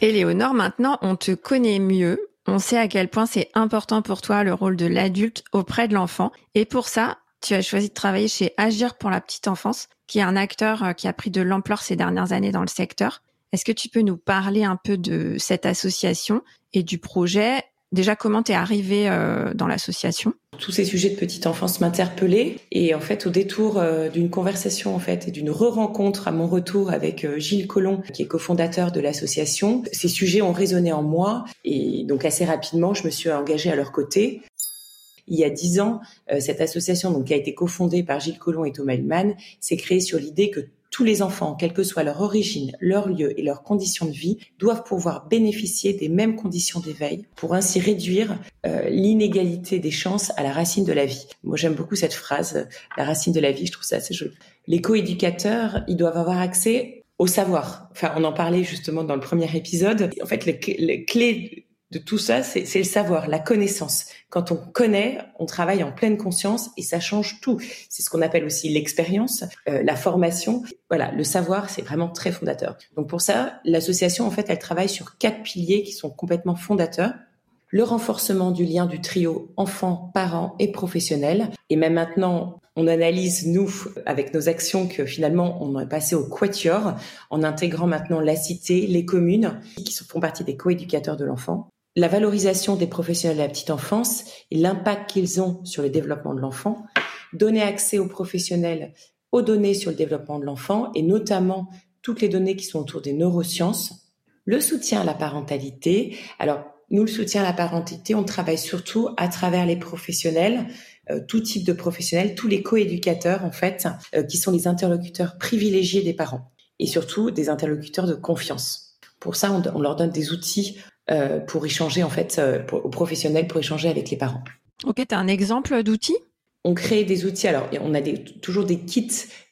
Éléonore, maintenant, on te connaît mieux. On sait à quel point c'est important pour toi le rôle de l'adulte auprès de l'enfant. Et pour ça, tu as choisi de travailler chez Agir pour la petite enfance, qui est un acteur euh, qui a pris de l'ampleur ces dernières années dans le secteur. Est-ce que tu peux nous parler un peu de cette association et du projet Déjà, comment t'es arrivé euh, dans l'association? Tous ces sujets de petite enfance m'interpellaient et en fait, au détour euh, d'une conversation en fait et d'une re-rencontre à mon retour avec euh, Gilles Collomb, qui est cofondateur de l'association, ces sujets ont résonné en moi et donc assez rapidement, je me suis engagée à leur côté. Il y a dix ans, cette association, donc qui a été cofondée par Gilles Collomb et Thomas Human, s'est créée sur l'idée que tous les enfants, quelle que soit leur origine, leur lieu et leurs conditions de vie, doivent pouvoir bénéficier des mêmes conditions d'éveil pour ainsi réduire euh, l'inégalité des chances à la racine de la vie. Moi, j'aime beaucoup cette phrase, la racine de la vie, je trouve ça assez joli. Les coéducateurs, ils doivent avoir accès au savoir. Enfin, on en parlait justement dans le premier épisode. En fait, les clés de tout ça, c'est le savoir, la connaissance. Quand on connaît, on travaille en pleine conscience et ça change tout. C'est ce qu'on appelle aussi l'expérience, euh, la formation. Voilà, le savoir, c'est vraiment très fondateur. Donc pour ça, l'association, en fait, elle travaille sur quatre piliers qui sont complètement fondateurs. Le renforcement du lien du trio enfants, parents et professionnels. Et même maintenant, on analyse, nous, avec nos actions, que finalement, on est passé au quatuor en intégrant maintenant la cité, les communes, qui font partie des coéducateurs de l'enfant la valorisation des professionnels de la petite enfance et l'impact qu'ils ont sur le développement de l'enfant, donner accès aux professionnels aux données sur le développement de l'enfant et notamment toutes les données qui sont autour des neurosciences, le soutien à la parentalité. Alors, nous, le soutien à la parentalité, on travaille surtout à travers les professionnels, euh, tout type de professionnels, tous les coéducateurs, en fait, euh, qui sont les interlocuteurs privilégiés des parents et surtout des interlocuteurs de confiance. Pour ça, on, on leur donne des outils euh, pour échanger en fait euh, aux professionnels pour échanger avec les parents. Ok, tu as un exemple d'outils on crée des outils. Alors, on a des, toujours des kits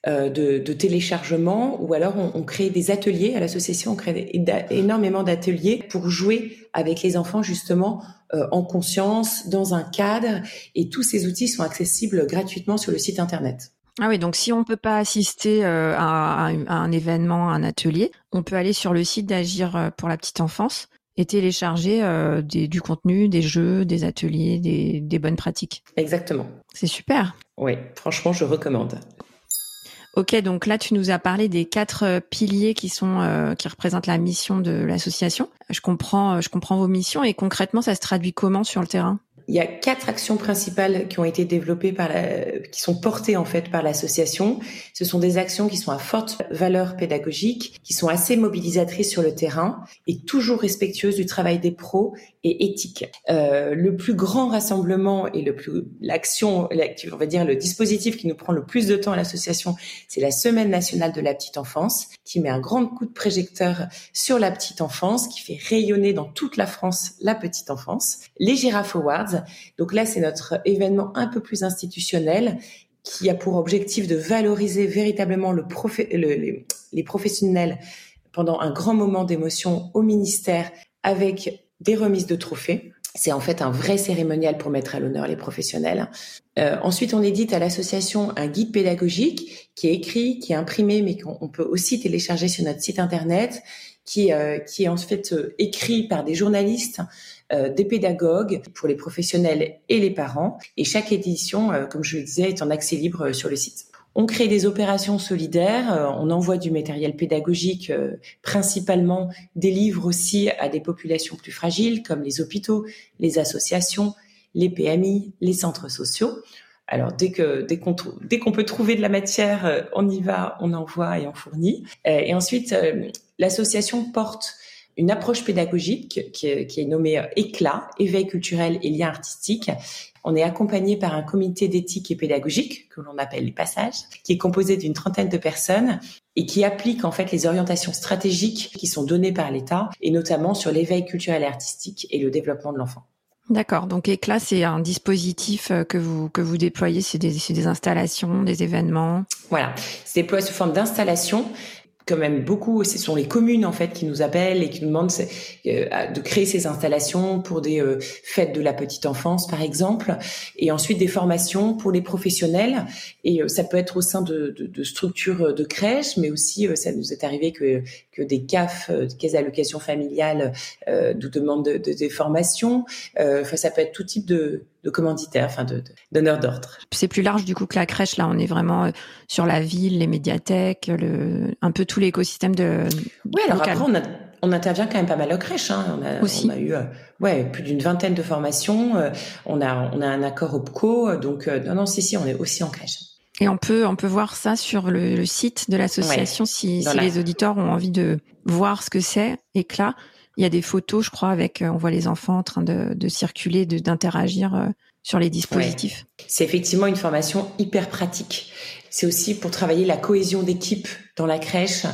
euh, de, de, téléchargement ou alors on, on crée des ateliers à l'association. On crée énormément d'ateliers pour jouer avec les enfants justement euh, en conscience, dans un cadre. Et tous ces outils sont accessibles gratuitement sur le site internet. Ah oui, donc si on peut pas assister à, à, un événement, à un atelier, on peut aller sur le site d'Agir pour la petite enfance et télécharger euh, des, du contenu, des jeux, des ateliers, des, des bonnes pratiques. Exactement. C'est super. Oui, franchement, je recommande. Ok, donc là tu nous as parlé des quatre euh, piliers qui sont euh, qui représentent la mission de l'association. Je comprends, je comprends vos missions et concrètement ça se traduit comment sur le terrain? Il y a quatre actions principales qui ont été développées par la, qui sont portées en fait par l'association. Ce sont des actions qui sont à forte valeur pédagogique, qui sont assez mobilisatrices sur le terrain et toujours respectueuses du travail des pros et éthiques. Euh, le plus grand rassemblement et le plus l'action, on va dire le dispositif qui nous prend le plus de temps à l'association, c'est la Semaine nationale de la petite enfance, qui met un grand coup de projecteur sur la petite enfance, qui fait rayonner dans toute la France la petite enfance. Les Giraffe Awards donc là, c'est notre événement un peu plus institutionnel qui a pour objectif de valoriser véritablement le les, professionnels pendant un grand moment d'émotion au ministère avec des remises de trophées. C'est en fait un vrai cérémonial pour mettre à l'honneur les professionnels. Euh, ensuite, on édite à l'association un guide pédagogique qui est écrit, qui est imprimé, mais qu'on peut aussi télécharger sur notre site internet, qui, euh, qui est en fait euh, écrit par des journalistes euh, des pédagogues pour les professionnels et les parents. Et chaque édition, euh, comme je le disais, est en accès libre sur le site. On crée des opérations solidaires, on envoie du matériel pédagogique, principalement des livres aussi à des populations plus fragiles comme les hôpitaux, les associations, les PMI, les centres sociaux. Alors dès que dès qu'on dès qu'on peut trouver de la matière, on y va, on envoie et on fournit. Et ensuite, l'association porte une approche pédagogique qui est, qui est nommée éclat, éveil culturel et lien artistique. On est accompagné par un comité d'éthique et pédagogique que l'on appelle les passages, qui est composé d'une trentaine de personnes et qui applique en fait les orientations stratégiques qui sont données par l'État et notamment sur l'éveil culturel et artistique et le développement de l'enfant. D'accord. Donc Éclat, c'est un dispositif euh, que vous que vous déployez, c'est des, des installations, des événements? Voilà, c'est déployé sous forme d'installation quand même beaucoup, ce sont les communes en fait qui nous appellent et qui nous demandent euh, de créer ces installations pour des euh, fêtes de la petite enfance par exemple, et ensuite des formations pour les professionnels. Et euh, ça peut être au sein de, structures de crèches, mais aussi ça nous est arrivé que, que des CAF, des caisses d'allocation familiale, nous demandent de, des formations. Enfin, ça peut être tout type de, de commanditaires, enfin de donneurs d'ordre. C'est plus large du coup que la crèche. Là, on est vraiment sur la ville, les médiathèques, le, un peu tout l'écosystème de. Oui, alors après, on, a, on intervient quand même pas mal aux crèches. Hein. On, a, Aussi. on a eu euh, ouais, plus d'une vingtaine de formations. Euh, on, a, on a un accord OPCO. Donc, euh, non, non, si, si, on est aussi en crèche. Et on peut, on peut voir ça sur le, le site de l'association si, si les auditeurs ont envie de voir ce que c'est. Éclat. Il y a des photos, je crois, avec on voit les enfants en train de, de circuler, d'interagir sur les dispositifs. Ouais. C'est effectivement une formation hyper pratique. C'est aussi pour travailler la cohésion d'équipe dans la crèche,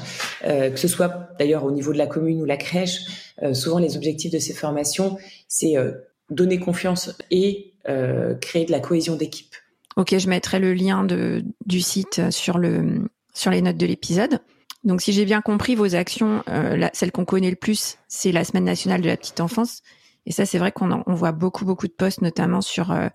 euh, que ce soit d'ailleurs au niveau de la commune ou la crèche. Euh, souvent, les objectifs de ces formations, c'est euh, donner confiance et euh, créer de la cohésion d'équipe. Ok, je mettrai le lien de, du site sur le sur les notes de l'épisode. Donc, si j'ai bien compris, vos actions, euh, la, celle qu'on connaît le plus, c'est la semaine nationale de la petite enfance. Et ça, c'est vrai qu'on on voit beaucoup, beaucoup de posts, notamment sur euh,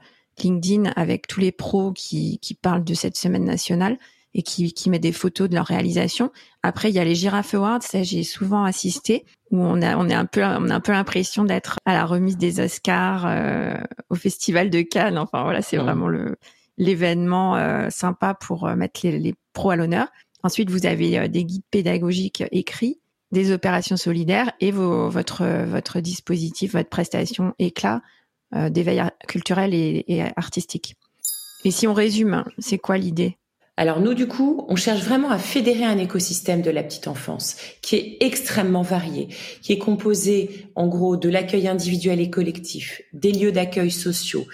LinkedIn, avec tous les pros qui, qui parlent de cette semaine nationale et qui, qui mettent des photos de leur réalisation. Après, il y a les Giraffe Awards, ça j'ai souvent assisté, où on a, on est un peu, on a un peu l'impression d'être à la remise des Oscars euh, au Festival de Cannes. Enfin voilà, c'est mmh. vraiment le l'événement euh, sympa pour euh, mettre les, les pros à l'honneur. Ensuite, vous avez euh, des guides pédagogiques écrits des opérations solidaires et votre, dispositif, votre prestation éclat euh, d'éveil culturel et, et, artistique. Et si on résume, c'est quoi l'idée? Alors nous, du coup, on cherche vraiment à fédérer un écosystème de la petite enfance qui est extrêmement varié, qui est composé en gros de l'accueil individuel et collectif, des lieux d'accueil sociaux,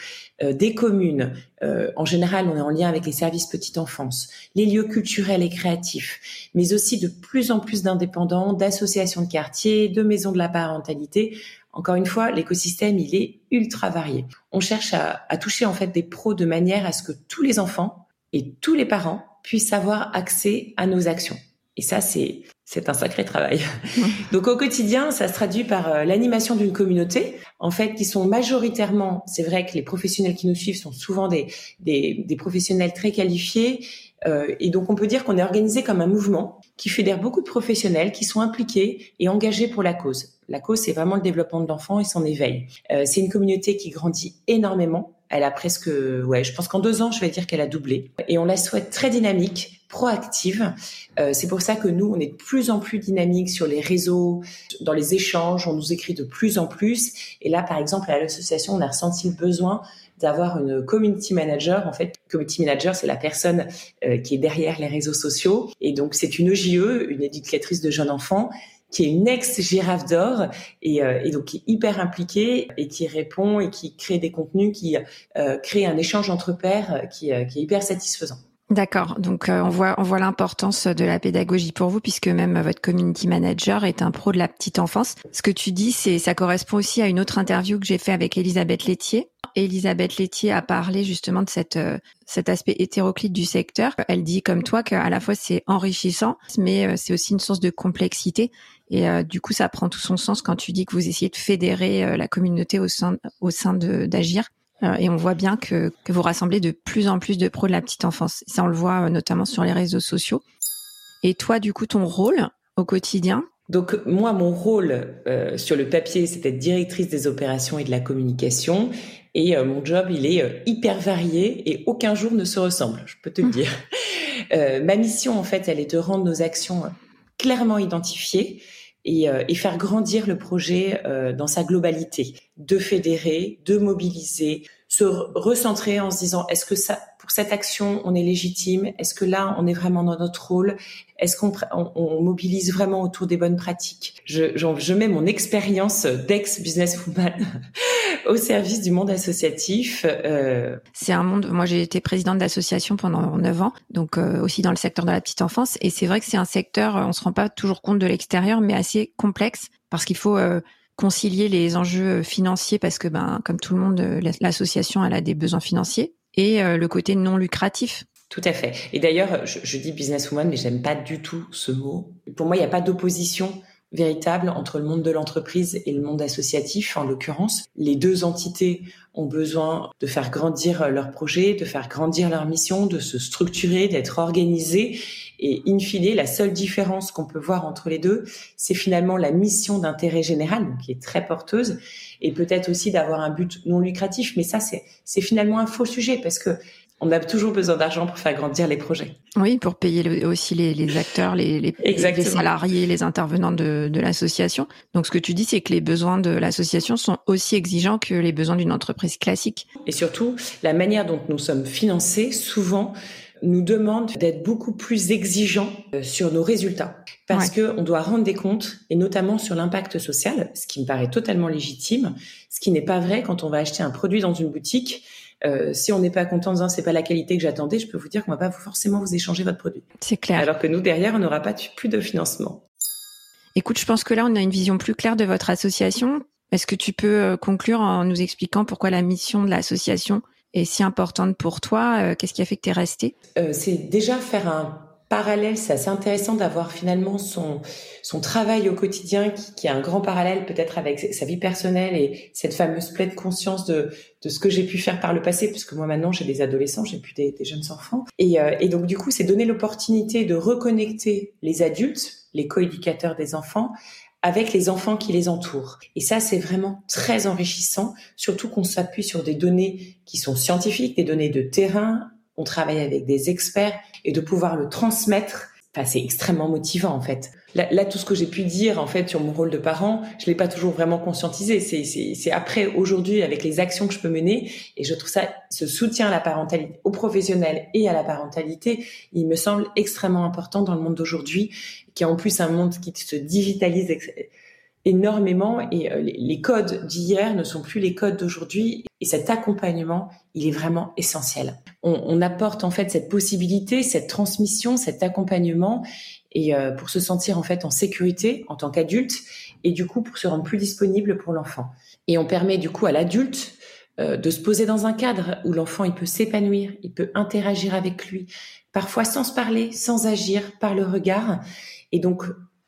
euh, des communes. Euh, en général, on est en lien avec les services petite enfance, les lieux culturels et créatifs, mais aussi de plus en plus d'indépendants, d'associations de quartier, de maisons de la parentalité. Encore une fois, l'écosystème, il est ultra varié. On cherche à, à toucher en fait des pros de manière à ce que tous les enfants et tous les parents puissent avoir accès à nos actions. Et ça, c'est c'est un sacré travail. Donc au quotidien, ça se traduit par euh, l'animation d'une communauté, en fait, qui sont majoritairement, c'est vrai que les professionnels qui nous suivent sont souvent des, des, des professionnels très qualifiés, euh, et donc on peut dire qu'on est organisé comme un mouvement qui fédère beaucoup de professionnels qui sont impliqués et engagés pour la cause. La cause, c'est vraiment le développement de l'enfant et son éveil. Euh, c'est une communauté qui grandit énormément. Elle a presque, ouais, je pense qu'en deux ans, je vais dire qu'elle a doublé. Et on la souhaite très dynamique, proactive. Euh, c'est pour ça que nous, on est de plus en plus dynamique sur les réseaux, dans les échanges, on nous écrit de plus en plus. Et là, par exemple, à l'association, on a ressenti le besoin d'avoir une community manager. En fait, community manager, c'est la personne euh, qui est derrière les réseaux sociaux. Et donc, c'est une EJE, une éducatrice de jeunes enfants, qui est une ex-girafe d'or et, euh, et, donc qui est hyper impliquée et qui répond et qui crée des contenus, qui euh, crée un échange entre pairs qui, qui est hyper satisfaisant. D'accord. Donc euh, on voit on voit l'importance de la pédagogie pour vous puisque même votre community manager est un pro de la petite enfance. Ce que tu dis c'est ça correspond aussi à une autre interview que j'ai fait avec Elisabeth Laitier. Elisabeth Laitier a parlé justement de cette euh, cet aspect hétéroclite du secteur. Elle dit comme toi qu'à la fois c'est enrichissant mais euh, c'est aussi une source de complexité et euh, du coup ça prend tout son sens quand tu dis que vous essayez de fédérer euh, la communauté au sein au sein de d'agir euh, et on voit bien que, que, vous rassemblez de plus en plus de pros de la petite enfance. Ça, on le voit euh, notamment sur les réseaux sociaux. Et toi, du coup, ton rôle au quotidien, Donc moi, mon rôle euh, sur le papier, c'était directrice des opérations et de la communication. Et euh, mon job, il est euh, hyper varié et aucun jour ne se ressemble, je peux te le mmh. dire. ma mission, en fait, elle est de rendre nos actions clairement identifiées et, et faire grandir le projet dans sa globalité, de fédérer, de mobiliser, se recentrer en se disant est-ce que ça pour cette action, on est légitime? Est-ce que là, on est vraiment dans notre rôle? Est-ce qu'on on, mobilise vraiment autour des bonnes pratiques? Je, je, mets mon expérience d'ex-businesswoman au service du monde associatif. Euh... C'est un monde. Moi, j'ai été présidente d'association pendant 9 ans, donc euh, aussi dans le secteur de la petite enfance. Et c'est vrai que c'est un secteur, on se rend pas toujours compte de l'extérieur, mais assez complexe parce qu'il faut euh, concilier les enjeux financiers parce que, ben, comme tout le monde, l'association elle a des besoins financiers et le côté non lucratif. Tout à fait. Et d'ailleurs, je, je, dis businesswoman, mais j'aime pas du tout ce mot. Pour moi, il n'y a pas d'opposition véritable entre le monde de l'entreprise et le monde associatif, en l'occurrence. Les deux entités ont besoin de faire grandir leur projet, de faire grandir leur mission, de se structurer, d'être organisées. Et in fine, la seule différence qu'on peut voir entre les deux, c'est finalement la mission d'intérêt général, qui est très porteuse, et peut-être aussi d'avoir un but non lucratif. Mais ça, c'est, finalement un faux sujet parce que on a toujours besoin d'argent pour faire grandir les projets. Oui, pour payer aussi les, acteurs, les, les, salariés, les intervenants de, de l'association. Donc, ce que tu dis, c'est que les besoins de l'association sont aussi exigeants que les besoins d'une entreprise classique. Et surtout, la manière dont nous sommes financés, souvent, nous demande d'être beaucoup plus exigeants euh, sur nos résultats parce que on doit rendre des comptes et notamment sur l'impact social, ce qui me paraît totalement légitime, ce qui n'est pas vrai quand on va acheter un produit dans une boutique. Euh, si on n'est pas content en disant c'est pas la qualité que j'attendais, je peux vous dire qu'on va pas forcément vous échanger votre produit. C'est clair. Alors que nous derrière, on n'aura pas plus de financement. Écoute, je pense que là, on a une vision plus claire de votre association. Est-ce que tu peux euh, conclure en nous expliquant pourquoi la mission de l'association est si importante pour toi? Euh, Qu'est-ce qui a fait que tu es resté euh, C'est déjà faire un parallèle, c'est assez intéressant d'avoir finalement son son travail au quotidien qui, qui a un grand parallèle peut-être avec sa vie personnelle et cette fameuse pleine conscience de de ce que j'ai pu faire par le passé, puisque moi maintenant j'ai des adolescents, j'ai plus des, des, jeunes enfants, et, euh, et donc du coup c'est donner l'opportunité de reconnecter les adultes, les coéducateurs des enfants, avec les enfants qui les entourent. Et ça, c'est vraiment très enrichissant, surtout qu'on s'appuie sur des données qui sont scientifiques, des données de terrain, on travaille avec des experts et de pouvoir le transmettre, enfin, c'est extrêmement motivant en fait. Là, tout ce que j'ai pu dire en fait sur mon rôle de parent, je l'ai pas toujours vraiment conscientisé. C'est après aujourd'hui avec les actions que je peux mener et je trouve ça ce soutien à la parentalité, aux professionnels et à la parentalité, il me semble extrêmement important dans le monde d'aujourd'hui qui est en plus un monde qui se digitalise énormément et euh, les codes d'hier ne sont plus les codes d'aujourd'hui. Et cet accompagnement il est vraiment essentiel. On, apporte en fait cette possibilité cette transmission cet accompagnement et euh, pour se sentir en fait en sécurité en tant qu'adulte et du coup pour se rendre plus disponible pour l'enfant. Et on permet du coup à l'adulte euh, de se poser dans un cadre où l'enfant il peut s'épanouir il peut interagir avec lui parfois sans se parler sans agir par le regard. Et donc,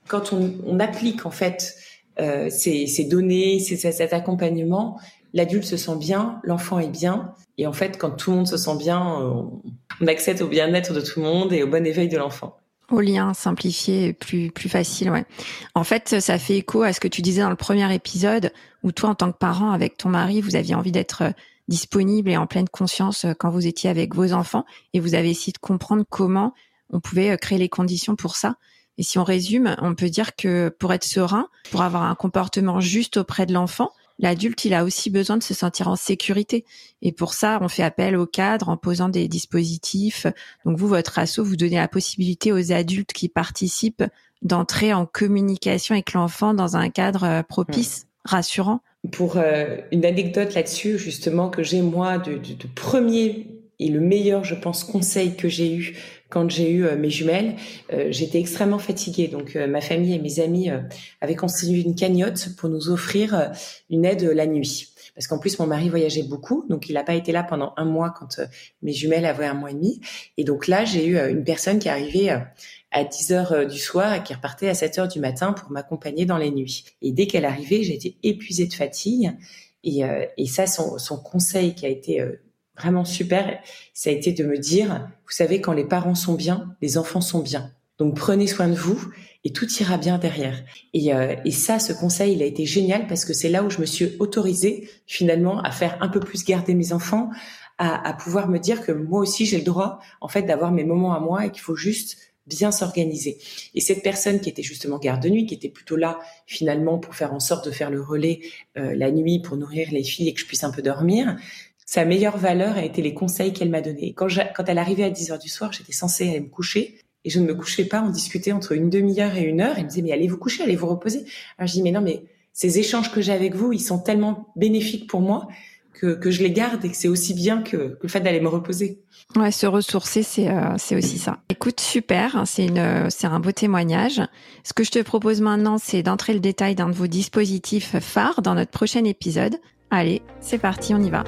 quand on applique en fait euh, ces, données, ces, cet accompagnement, l'adulte se sent bien, l'enfant est bien, et en fait, quand tout le monde se sent bien, on, on accède au bien-être de tout le monde et au bon éveil de l'enfant. Au lien simplifié plus plus facile, ouais. En fait, ça fait écho à ce que tu disais dans le premier épisode, où toi, en tant que parent, avec ton mari, vous aviez envie d'être euh, disponible et en pleine conscience euh, quand vous étiez avec vos enfants, et vous avez essayé de comprendre comment on pouvait créer les conditions pour ça. Et si on résume, on peut dire que pour être serein, pour avoir un comportement juste auprès de l'enfant, l'adulte, il a aussi besoin de se sentir en sécurité. Et pour ça, on fait appel au cadre en posant des dispositifs. Donc vous, votre asso, vous donnez la possibilité aux adultes qui participent d'entrer en communication avec l'enfant dans un cadre euh, propice, rassurant. Pour euh, une anecdote là-dessus, justement, que j'ai moi de, de, de premier et le meilleur, je pense, conseil que j'ai eu quand j'ai eu euh, mes jumelles, euh, j'étais extrêmement fatiguée. Donc euh, ma famille et mes amis avaient constitué une cagnotte pour nous offrir une aide la nuit. Parce qu'en plus, mon mari voyageait beaucoup, donc il n'a pas été là pendant un mois quand mes jumelles avaient un mois et demi. Et donc là, j'ai eu une personne qui arrivait à 10 heures du soir et qui repartait à 7 heures du matin pour m'accompagner dans les nuits. Et dès qu'elle arrivait, j'étais épuisée de fatigue. Et, et ça, son, son, conseil qui a été vraiment super, ça a été de me dire, vous savez, quand les parents sont bien, les enfants sont bien. Donc prenez soin de vous et tout ira bien derrière. Et, euh, ça, ce conseil, il a été génial parce que c'est là où je me suis autorisée finalement à faire un peu plus garder mes enfants, à, à pouvoir me dire que moi aussi j'ai le droit en fait d'avoir mes moments à moi et qu'il faut juste bien s'organiser. Et cette personne qui était justement garde de nuit, qui était plutôt là finalement pour faire en sorte de faire le relais euh, la nuit pour nourrir les filles et que je puisse un peu dormir, sa meilleure valeur a été les conseils qu'elle m'a donnés. Quand, elle arrivait à 10 heures du soir, j'étais censée aller me coucher et je ne me couchais pas. On discutait entre une demi-heure et une heure. Elle me disait, mais allez vous coucher, allez vous reposer. Je dis, mais non, mais ces échanges que j'ai avec vous, ils sont tellement bénéfiques pour moi que, je les garde et que c'est aussi bien que, le fait d'aller me reposer. Ouais, se ressourcer, c'est euh, aussi ça. Écoute, super, c'est une c'est un beau témoignage. Ce que je te propose maintenant, c'est d'entrer le détail d'un de vos dispositifs phares dans notre prochain épisode. Allez, c'est parti, on y va.